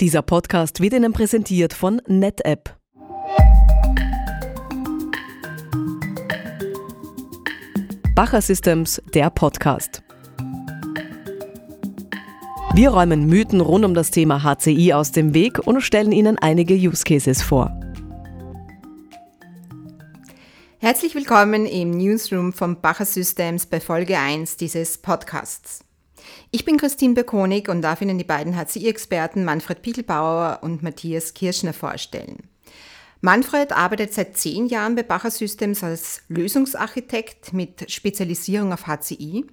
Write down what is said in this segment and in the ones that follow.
Dieser Podcast wird Ihnen präsentiert von NetApp. Bacher Systems, der Podcast. Wir räumen Mythen rund um das Thema HCI aus dem Weg und stellen Ihnen einige Use Cases vor. Herzlich willkommen im Newsroom von Bacher Systems bei Folge 1 dieses Podcasts. Ich bin Christine Bekonig und darf Ihnen die beiden HCI-Experten Manfred Pichelbauer und Matthias Kirschner vorstellen. Manfred arbeitet seit zehn Jahren bei Bacher Systems als Lösungsarchitekt mit Spezialisierung auf HCI.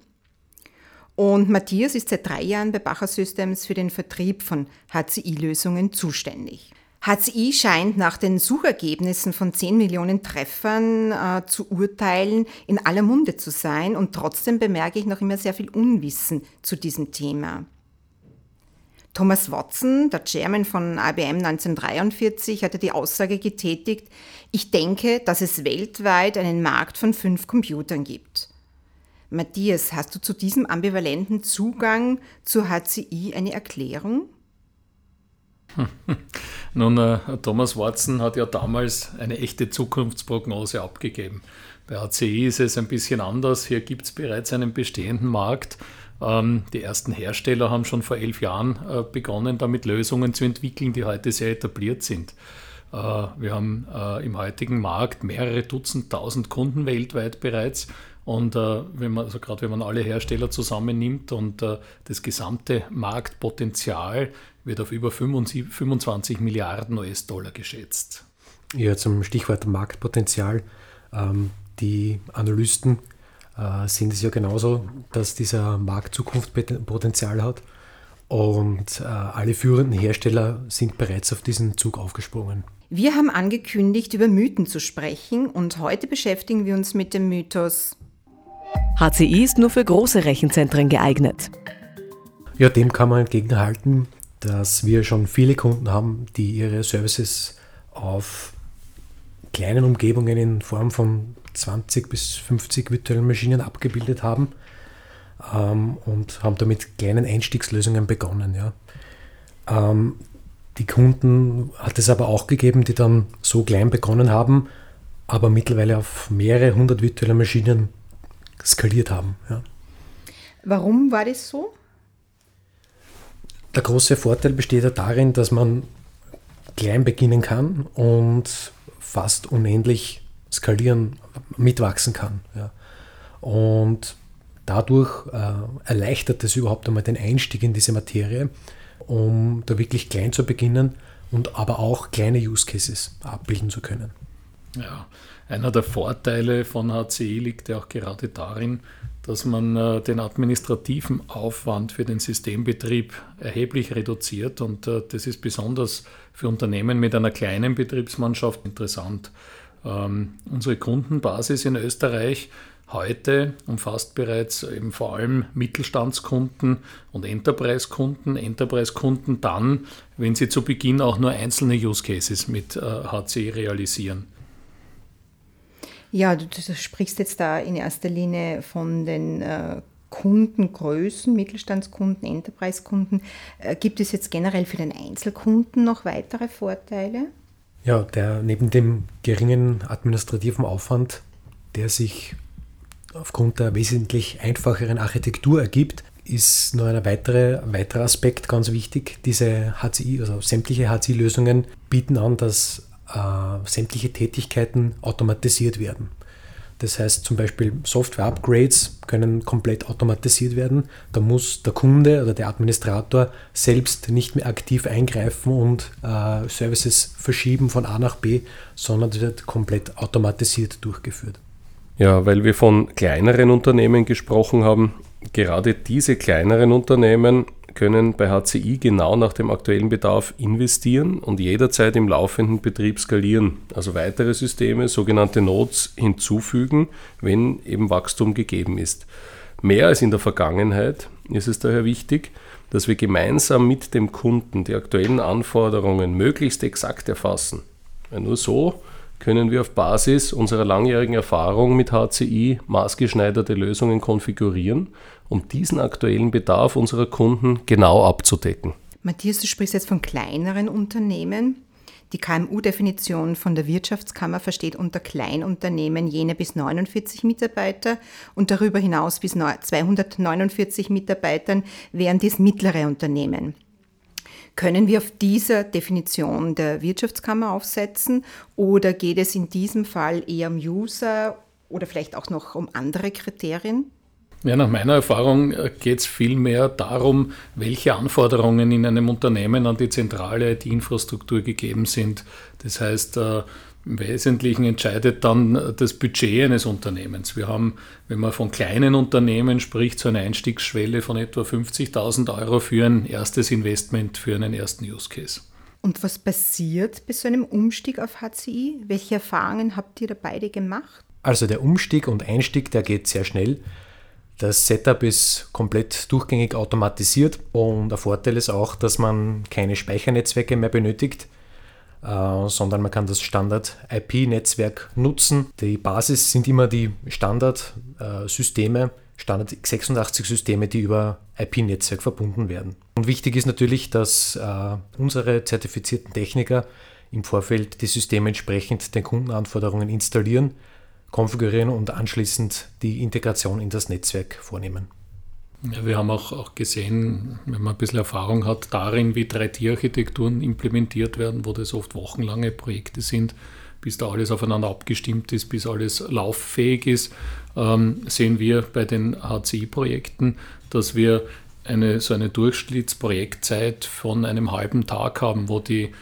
Und Matthias ist seit drei Jahren bei Bacher Systems für den Vertrieb von HCI-Lösungen zuständig. HCI scheint nach den Suchergebnissen von 10 Millionen Treffern äh, zu urteilen in aller Munde zu sein und trotzdem bemerke ich noch immer sehr viel Unwissen zu diesem Thema. Thomas Watson, der Chairman von IBM 1943, hatte die Aussage getätigt, ich denke, dass es weltweit einen Markt von fünf Computern gibt. Matthias, hast du zu diesem ambivalenten Zugang zur HCI eine Erklärung? Nun, äh, Thomas Watson hat ja damals eine echte Zukunftsprognose abgegeben. Bei ACI ist es ein bisschen anders. Hier gibt es bereits einen bestehenden Markt. Ähm, die ersten Hersteller haben schon vor elf Jahren äh, begonnen, damit Lösungen zu entwickeln, die heute sehr etabliert sind. Äh, wir haben äh, im heutigen Markt mehrere Dutzend, tausend Kunden weltweit bereits. Und äh, wenn man, also gerade wenn man alle Hersteller zusammennimmt und äh, das gesamte Marktpotenzial wird auf über 25 Milliarden US-Dollar geschätzt. Ja, zum Stichwort Marktpotenzial. Ähm, die Analysten äh, sehen es ja genauso, dass dieser Markt Zukunftspotenzial hat. Und äh, alle führenden Hersteller sind bereits auf diesen Zug aufgesprungen. Wir haben angekündigt, über Mythen zu sprechen und heute beschäftigen wir uns mit dem Mythos. HCI ist nur für große Rechenzentren geeignet. Ja, dem kann man entgegenhalten, dass wir schon viele Kunden haben, die ihre Services auf kleinen Umgebungen in Form von 20 bis 50 virtuellen Maschinen abgebildet haben ähm, und haben damit kleinen Einstiegslösungen begonnen. Ja. Ähm, die Kunden hat es aber auch gegeben, die dann so klein begonnen haben, aber mittlerweile auf mehrere hundert virtuelle Maschinen skaliert haben. Ja. Warum war das so? Der große Vorteil besteht ja darin, dass man klein beginnen kann und fast unendlich skalieren, mitwachsen kann. Ja. Und dadurch äh, erleichtert es überhaupt einmal den Einstieg in diese Materie, um da wirklich klein zu beginnen und aber auch kleine Use Cases abbilden zu können. Ja, einer der Vorteile von HCE liegt ja auch gerade darin, dass man äh, den administrativen Aufwand für den Systembetrieb erheblich reduziert und äh, das ist besonders für Unternehmen mit einer kleinen Betriebsmannschaft interessant. Ähm, unsere Kundenbasis in Österreich heute umfasst bereits eben vor allem Mittelstandskunden und Enterprise-Kunden. Enterprise-Kunden dann, wenn sie zu Beginn auch nur einzelne Use Cases mit HCE realisieren. Ja, du, du, sprichst jetzt da in erster Linie von den äh, Kundengrößen, Mittelstandskunden, Enterprise-Kunden. Äh, gibt es jetzt generell für den Einzelkunden noch weitere Vorteile? Ja, der neben dem geringen administrativen Aufwand, der sich aufgrund der wesentlich einfacheren Architektur ergibt, ist noch ein, weitere, weiterer Aspekt ganz wichtig. Diese HCI, also sämtliche HCI-Lösungen bieten an, dass äh, sämtliche Tätigkeiten automatisiert werden. Das heißt zum Beispiel Software-Upgrades können komplett automatisiert werden. Da muss der Kunde oder der Administrator selbst nicht mehr aktiv eingreifen und äh, Services verschieben von A nach B, sondern das wird komplett automatisiert durchgeführt. Ja, weil wir von kleineren Unternehmen gesprochen haben, gerade diese kleineren Unternehmen können bei HCI genau nach dem aktuellen Bedarf investieren und jederzeit im laufenden Betrieb skalieren, also weitere Systeme, sogenannte Nodes, hinzufügen, wenn eben Wachstum gegeben ist. Mehr als in der Vergangenheit ist es daher wichtig, dass wir gemeinsam mit dem Kunden die aktuellen Anforderungen möglichst exakt erfassen. Weil nur so können wir auf Basis unserer langjährigen Erfahrung mit HCI maßgeschneiderte Lösungen konfigurieren, um diesen aktuellen Bedarf unserer Kunden genau abzudecken. Matthias, du sprichst jetzt von kleineren Unternehmen. Die KMU-Definition von der Wirtschaftskammer versteht unter Kleinunternehmen jene bis 49 Mitarbeiter und darüber hinaus bis 249 Mitarbeitern wären dies mittlere Unternehmen. Können wir auf dieser Definition der Wirtschaftskammer aufsetzen oder geht es in diesem Fall eher um User oder vielleicht auch noch um andere Kriterien? Ja, nach meiner Erfahrung äh, geht es vielmehr darum, welche Anforderungen in einem Unternehmen an die zentrale IT-Infrastruktur gegeben sind. Das heißt, äh, im Wesentlichen entscheidet dann das Budget eines Unternehmens. Wir haben, wenn man von kleinen Unternehmen spricht, so eine Einstiegsschwelle von etwa 50.000 Euro für ein erstes Investment, für einen ersten Use Case. Und was passiert bei so einem Umstieg auf HCI? Welche Erfahrungen habt ihr da beide gemacht? Also der Umstieg und Einstieg, der geht sehr schnell. Das Setup ist komplett durchgängig automatisiert und der Vorteil ist auch, dass man keine Speichernetzwerke mehr benötigt, sondern man kann das Standard-IP-Netzwerk nutzen. Die Basis sind immer die Standard-Systeme, Standard x86-Systeme, die über IP-Netzwerk verbunden werden. Und wichtig ist natürlich, dass äh, unsere zertifizierten Techniker im Vorfeld die Systeme entsprechend den Kundenanforderungen installieren konfigurieren und anschließend die Integration in das Netzwerk vornehmen. Ja, wir haben auch, auch gesehen, wenn man ein bisschen Erfahrung hat, darin, wie 3D-Architekturen implementiert werden, wo das oft wochenlange Projekte sind, bis da alles aufeinander abgestimmt ist, bis alles lauffähig ist, ähm, sehen wir bei den HCI-Projekten, dass wir eine, so eine Durchschnittsprojektzeit von einem halben Tag haben, wo die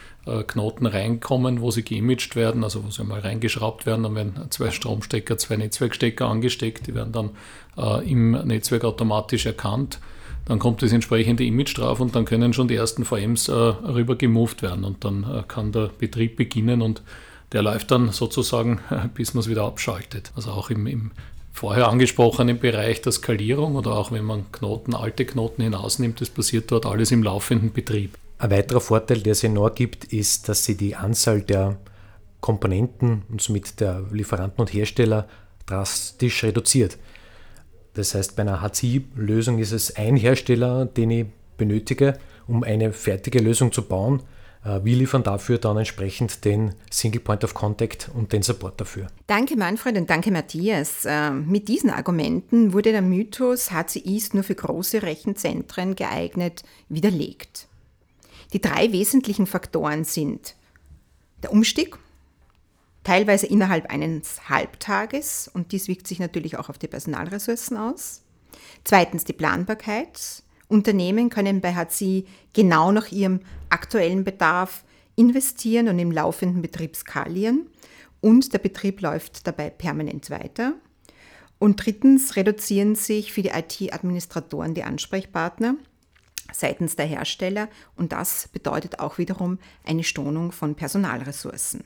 Knoten reinkommen, wo sie geimaged werden, also wo sie einmal reingeschraubt werden, dann werden zwei Stromstecker, zwei Netzwerkstecker angesteckt, die werden dann äh, im Netzwerk automatisch erkannt. Dann kommt das entsprechende Image drauf und dann können schon die ersten VMs äh, rüber gemoved werden und dann äh, kann der Betrieb beginnen und der läuft dann sozusagen, bis man es wieder abschaltet. Also auch im, im vorher angesprochenen Bereich der Skalierung oder auch wenn man Knoten, alte Knoten hinausnimmt, das passiert dort alles im laufenden Betrieb. Ein weiterer Vorteil, der Senor gibt, ist, dass sie die Anzahl der Komponenten und somit der Lieferanten und Hersteller drastisch reduziert. Das heißt, bei einer HCI-Lösung ist es ein Hersteller, den ich benötige, um eine fertige Lösung zu bauen. Äh, wir liefern dafür dann entsprechend den Single Point of Contact und den Support dafür. Danke Manfred und danke Matthias. Äh, mit diesen Argumenten wurde der Mythos, HCI ist nur für große Rechenzentren geeignet, widerlegt. Die drei wesentlichen Faktoren sind der Umstieg, teilweise innerhalb eines Halbtages und dies wirkt sich natürlich auch auf die Personalressourcen aus. Zweitens die Planbarkeit. Unternehmen können bei HCI genau nach ihrem aktuellen Bedarf investieren und im laufenden Betrieb skalieren und der Betrieb läuft dabei permanent weiter. Und drittens reduzieren sich für die IT-Administratoren die Ansprechpartner seitens der Hersteller und das bedeutet auch wiederum eine Stonung von Personalressourcen.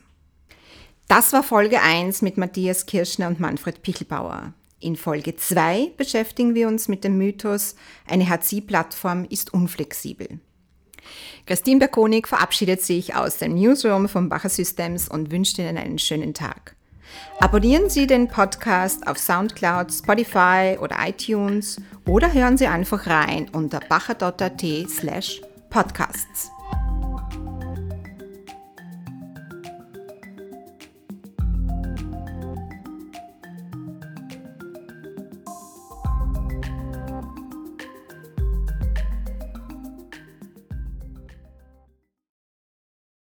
Das war Folge 1 mit Matthias Kirschner und Manfred Pichelbauer. In Folge 2 beschäftigen wir uns mit dem Mythos, eine HC-Plattform ist unflexibel. Christine Berkonig verabschiedet sich aus dem Newsroom von Bacher Systems und wünscht Ihnen einen schönen Tag. Abonnieren Sie den Podcast auf SoundCloud, Spotify oder iTunes oder hören Sie einfach rein unter bacher.at slash podcasts.